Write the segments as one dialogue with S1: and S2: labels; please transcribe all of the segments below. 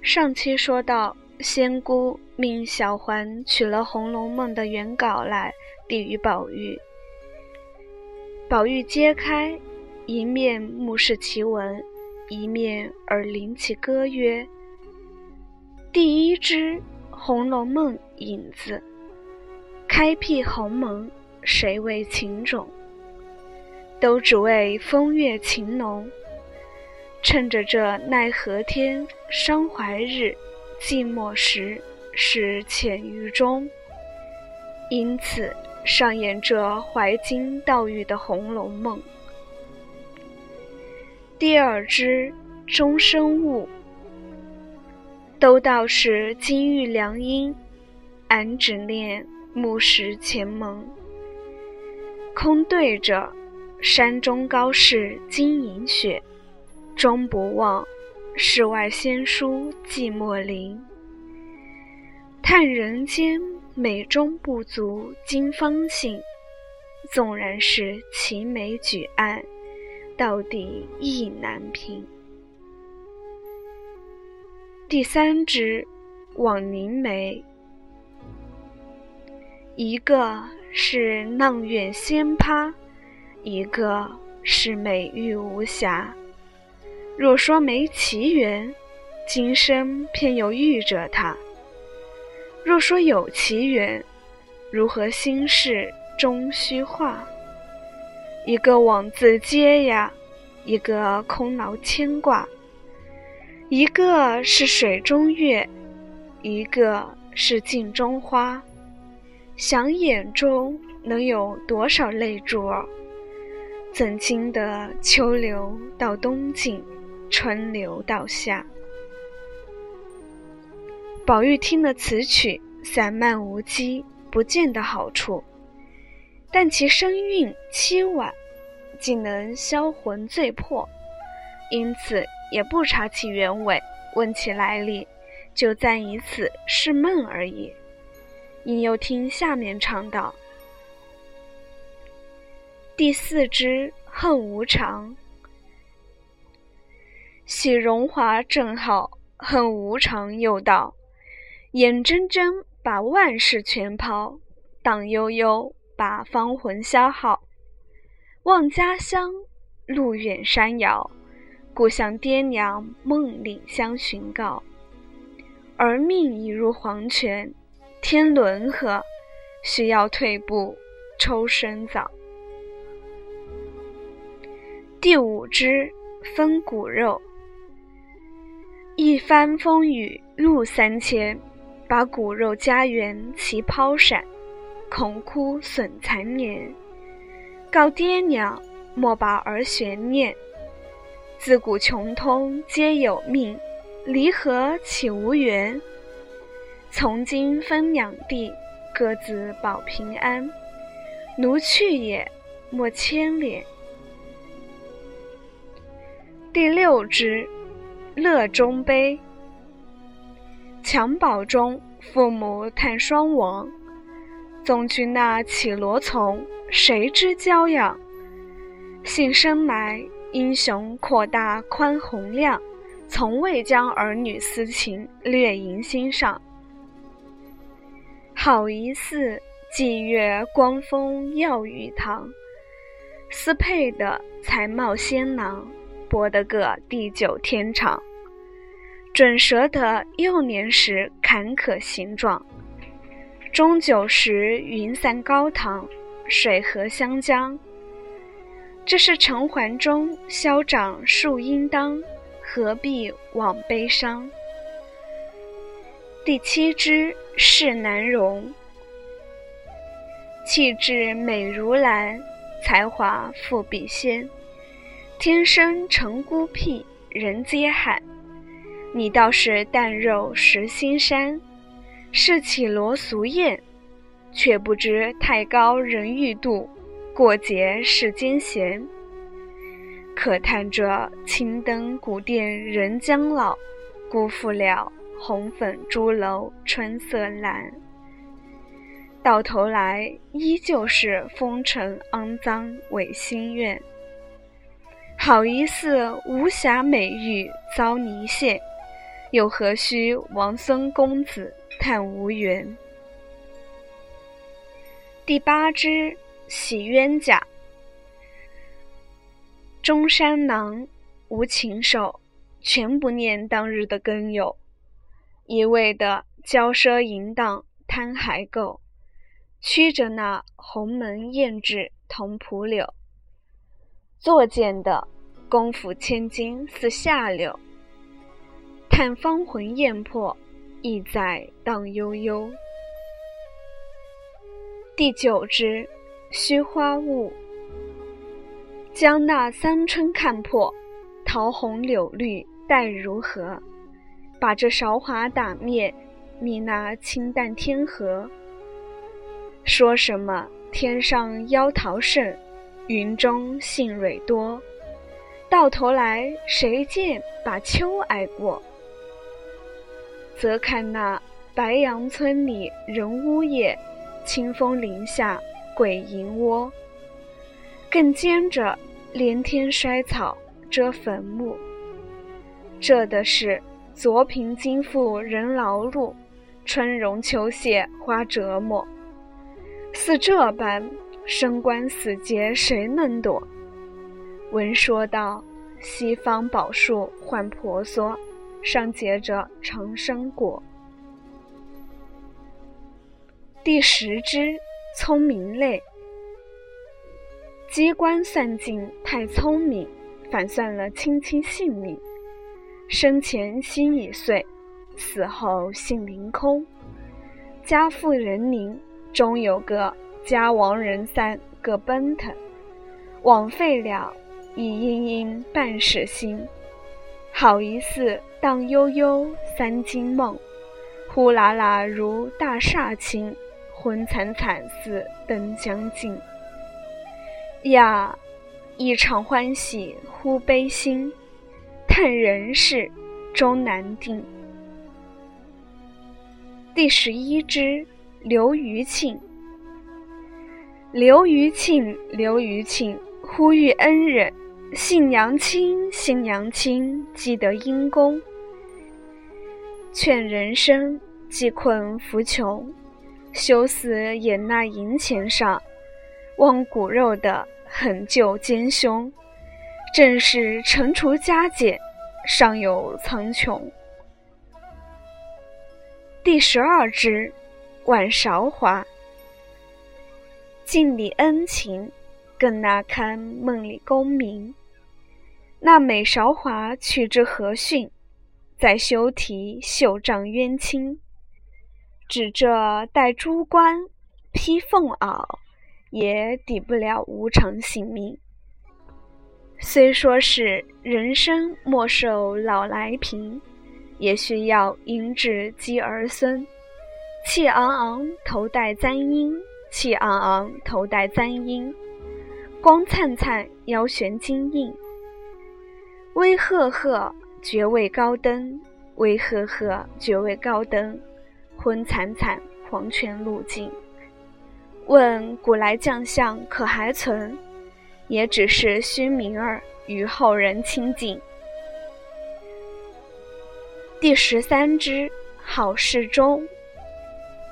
S1: 上期说到，仙姑命小环取了《红楼梦》的原稿来递与宝玉。宝玉揭开，一面目视其文，一面耳临其歌曰：“第一支《红楼梦》引子，开辟鸿蒙，谁为情种？都只为风月情浓。趁着这奈何天，伤怀日，寂寞时，是浅于中。因此。”上演着怀金悼玉的《红楼梦》。第二支终生物，都道是金玉良姻，俺只念木石前盟。空对着山中高士金银雪，终不忘世外仙姝寂寞林。叹人间。美中不足今方信，纵然是齐眉举案，到底意难平。第三支枉凝眉，一个是阆苑仙葩，一个是美玉无瑕。若说没奇缘，今生偏又遇着他。若说有奇缘，如何心事终虚化？一个枉自嗟呀，一个空劳牵挂。一个是水中月，一个是镜中花。想眼中能有多少泪珠儿？怎经得秋流到冬尽，春流到夏？宝玉听了此曲，散漫无羁，不见得好处，但其声韵凄婉，竟能销魂醉魄，因此也不查其原委，问其来历，就暂以此是梦而已。因又听下面唱道：“第四支恨无常，喜荣华正好，恨无常又道。”眼睁睁把万事全抛，荡悠悠把芳魂消耗。望家乡路远山遥，故乡爹娘梦里相寻告。而命已入黄泉，天伦何？需要退步抽身早。第五支分骨肉，一番风雨路三千。把骨肉家园齐抛闪，恐哭损残年。告爹娘莫把儿悬念，自古穷通皆有命，离合岂无缘？从今分两地，各自保平安。奴去也，莫牵连。第六支，乐中悲。襁褓中，父母叹双亡。总觉那绮罗从，谁知娇养？幸生来，英雄阔大宽宏量，从未将儿女私情略萦心上。好一似霁月光风耀玉堂，斯配的才貌仙囊，博得个地久天长。准舍得幼年时坎坷形状，中九时云散高堂，水河湘江。这是尘寰中消长树应当，何必枉悲伤？第七支是难容，气质美如兰，才华富比仙，天生成孤僻，人皆罕。你倒是淡肉食心山，是绮罗俗艳，却不知太高人欲度，过节世间闲。可叹这青灯古殿人将老，辜负了红粉朱楼春色阑。到头来依旧是风尘肮脏违心愿，好一似无瑕美玉遭泥陷。又何须王孙公子叹无缘？第八支洗冤家，中山狼、无情手，全不念当日的耕耘，一味的骄奢淫荡贪海垢，驱着那鸿门艳质同蒲柳，作践的功夫千金似下流，叹芳魂艳魄，意在荡悠悠。第九支，虚花雾。将那三春看破，桃红柳绿待如何？把这韶华打灭，觅那清淡天河。说什么天上妖桃盛，云中杏蕊多？到头来谁见把秋挨过？则看那白杨村里人呜咽。清风林下鬼吟窝，更兼着连天衰草遮坟墓。这的是昨贫今富人劳碌，春荣秋谢花折磨。似这般生关死劫谁能躲？闻说道：西方宝树换婆娑，上结着长生果。第十支，聪明类。机关算尽太聪明，反算了卿卿性命。生前心已碎，死后性灵空。家富人宁，终有个家亡人散各奔腾。枉费了一阴阴半世心，好一似荡悠悠三更梦，呼啦啦如大厦倾。昏惨惨似灯将尽，呀！一场欢喜忽悲心，叹人世终难定。第十一支，刘余庆。刘余庆，刘余庆，呼吁恩人，信娘亲，信娘亲，积德因公，劝人生济困扶穷。修死眼那银钱上，望骨肉的狠救奸凶，正是惩除加减，尚有苍穹。第十二支，晚韶华。尽礼恩情，更那堪梦里功名。那美韶华去之何逊？再修题绣帐冤亲。指这戴珠冠，披凤袄，也抵不了无常性命。虽说是人生莫受老来贫，也需要迎至积儿孙。气昂昂头戴簪缨，气昂昂头戴簪缨，光灿灿腰悬金印。威赫赫爵位高登，威赫赫爵位高登。昏惨惨，黄泉路径。问古来将相可还存？也只是虚名儿，与后人亲近。第十三支，好事中。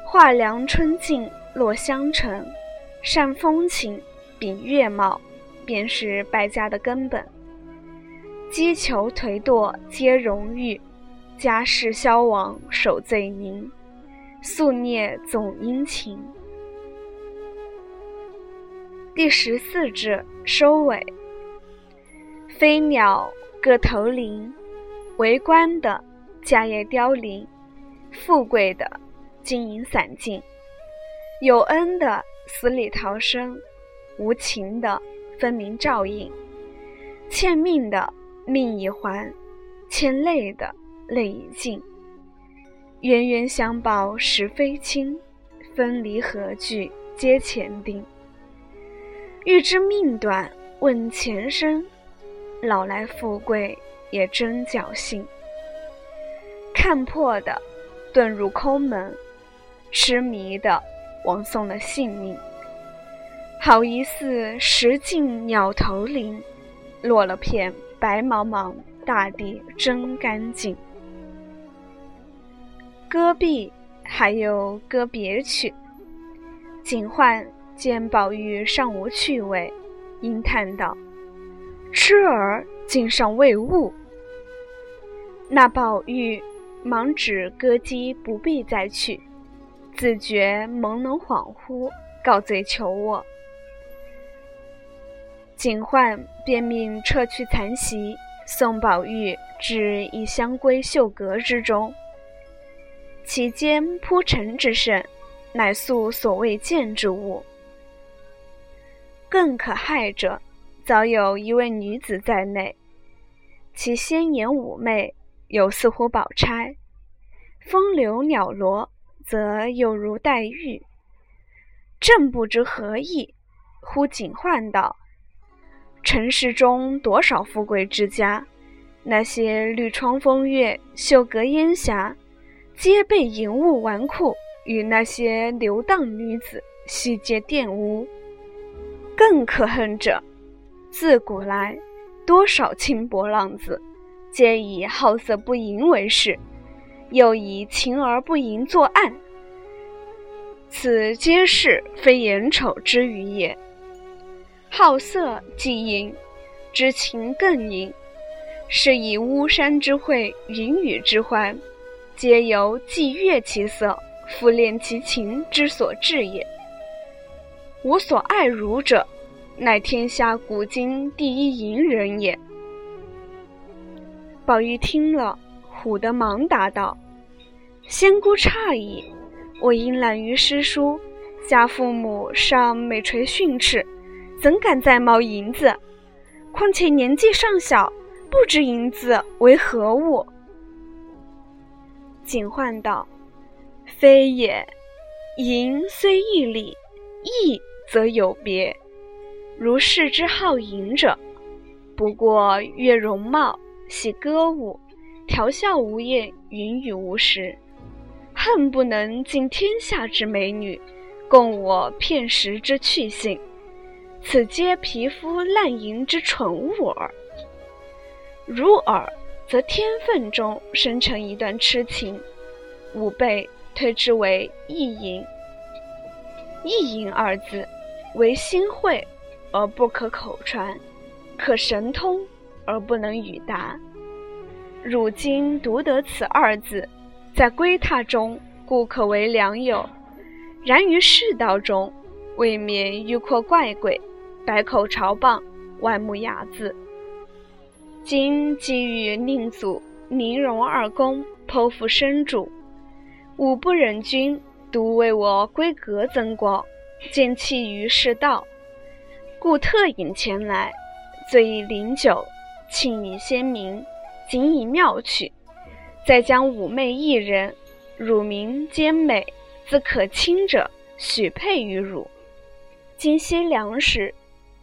S1: 画梁春尽落香尘，善风情，比月貌，便是败家的根本。击球颓堕皆荣誉，家世消亡守罪名。宿孽总殷勤。第十四支收尾。飞鸟各投林，为官的家业凋零，富贵的金银散尽，有恩的死里逃生，无情的分明照应，欠命的命已还，欠泪的泪已尽。冤冤相报实非轻，分离何惧皆前定。欲知命短问前生，老来富贵也真侥幸。看破的遁入空门，痴迷的枉送了性命。好一似石径鸟头林，落了片白茫茫大地真干净。戈壁，还有歌别曲。警幻见宝玉尚无趣味，应叹道：“痴儿竟尚未悟。”那宝玉忙指歌姬不必再去，自觉朦胧恍惚，告罪求我。警幻便命撤去残席，送宝玉至一香闺绣阁之中。其间铺陈之甚，乃素所未见之物。更可骇者，早有一位女子在内，其鲜颜妩媚，有似乎宝钗；风流袅娜，则又如黛玉。正不知何意，忽警幻道：“尘世中多少富贵之家，那些绿窗风月、绣阁烟霞。”皆被淫物纨绔与那些流荡女子悉皆玷污。更可恨者，自古来多少轻薄浪子，皆以好色不淫为事，又以情而不淫作案。此皆是非眼丑之余也。好色即淫，知情更淫，是以巫山之会，云雨之欢。皆由既悦其色，复恋其情之所至也。吾所爱汝者，乃天下古今第一淫人也。宝玉听了，唬得忙答道：“仙姑诧异，我因懒于诗书，家父母尚每垂训斥，怎敢再冒银子？况且年纪尚小，不知银子为何物。”警幻道：“非也，淫虽一理，义则有别。如是之好淫者，不过悦容貌，喜歌舞，调笑无厌，云雨无时，恨不能尽天下之美女，供我片时之趣性。此皆皮肤烂淫之蠢物耳。如尔。”则天分中生成一段痴情，吾辈推之为意淫。意淫二字，为心会而不可口传，可神通而不能语达。汝今独得此二字，在归榻中故可为良友，然于世道中，未免欲阔怪鬼，百口嘲谤，万目睚眦。今既与宁祖、宁荣二公剖腹深主，吾不忍君独为我闺阁增光，见弃于世道，故特引前来，醉以灵酒，庆以仙名，仅以妙趣，再将妩媚一人，乳名兼美，自可亲者，许配于汝。今夕良时，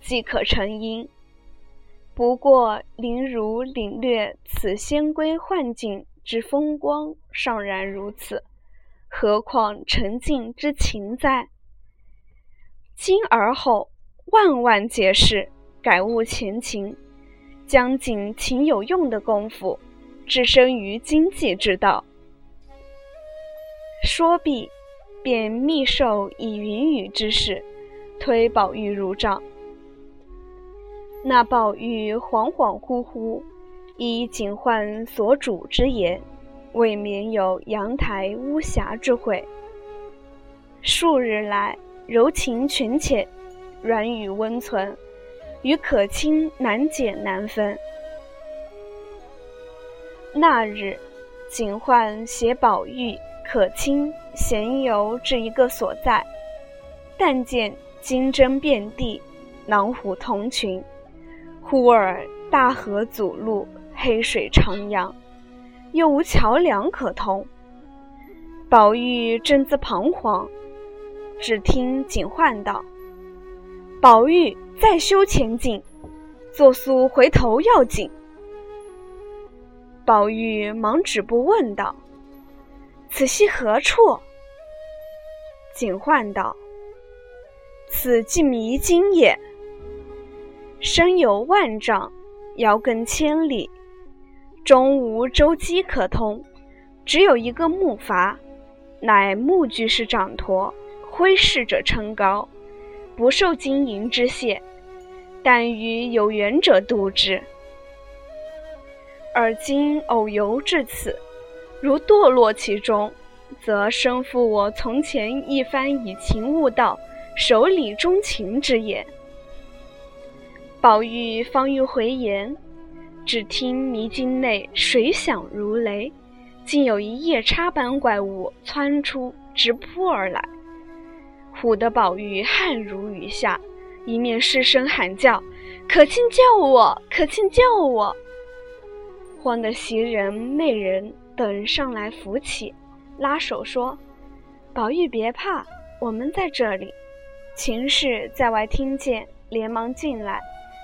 S1: 即可成姻。不过，林如领略此仙闺幻境之风光，尚然如此，何况沉静之情哉？今而后，万万解释，改悟前情，将尽情有用的功夫，置身于经济之道。说毕，便密授以云雨之事，推宝玉入帐。那宝玉恍恍惚惚，依警幻所主之言，未免有阳台巫峡之会。数日来，柔情群浅，软语温存，与可亲难解难分。那日，警幻携宝玉、可亲闲游至一个所在，但见金针遍地，狼虎同群。忽而大河阻路，黑水徜徉，又无桥梁可通。宝玉正自彷徨，只听警幻道：“宝玉再修前进，作速回头要紧。”宝玉忙止步问道：“此系何处？”警幻道：“此即迷津也。”深有万丈，遥亘千里，中无舟楫可通，只有一个木筏，乃木居士掌舵，挥逝者称高，不受金银之谢，但与有缘者度之。而今偶游至此，如堕落其中，则身负我从前一番以情悟道、守礼忠情之也。宝玉方欲回言，只听迷津内水响如雷，竟有一夜叉般怪物窜出，直扑而来，唬得宝玉汗如雨下，一面失声喊叫：“可卿救我！可卿救我！”慌得袭人、媚人等上来扶起，拉手说：“宝玉别怕，我们在这里。”秦氏在外听见，连忙进来。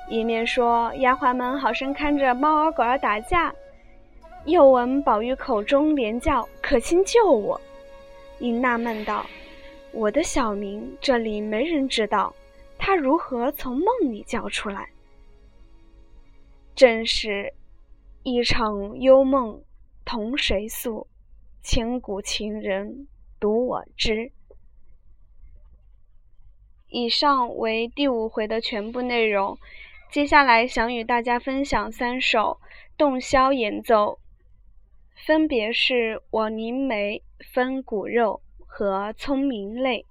S1: 一面说丫鬟们好生看着猫儿狗儿打架，又闻宝玉口中连叫“可卿救我”，因纳闷道：“我的小名这里没人知道，他如何从梦里叫出来？”正是一场幽梦同谁诉，千古情人独我知。以上为第五回的全部内容。接下来想与大家分享三首洞箫演奏，分别是《枉凝眉》《分骨肉》和《聪明类》。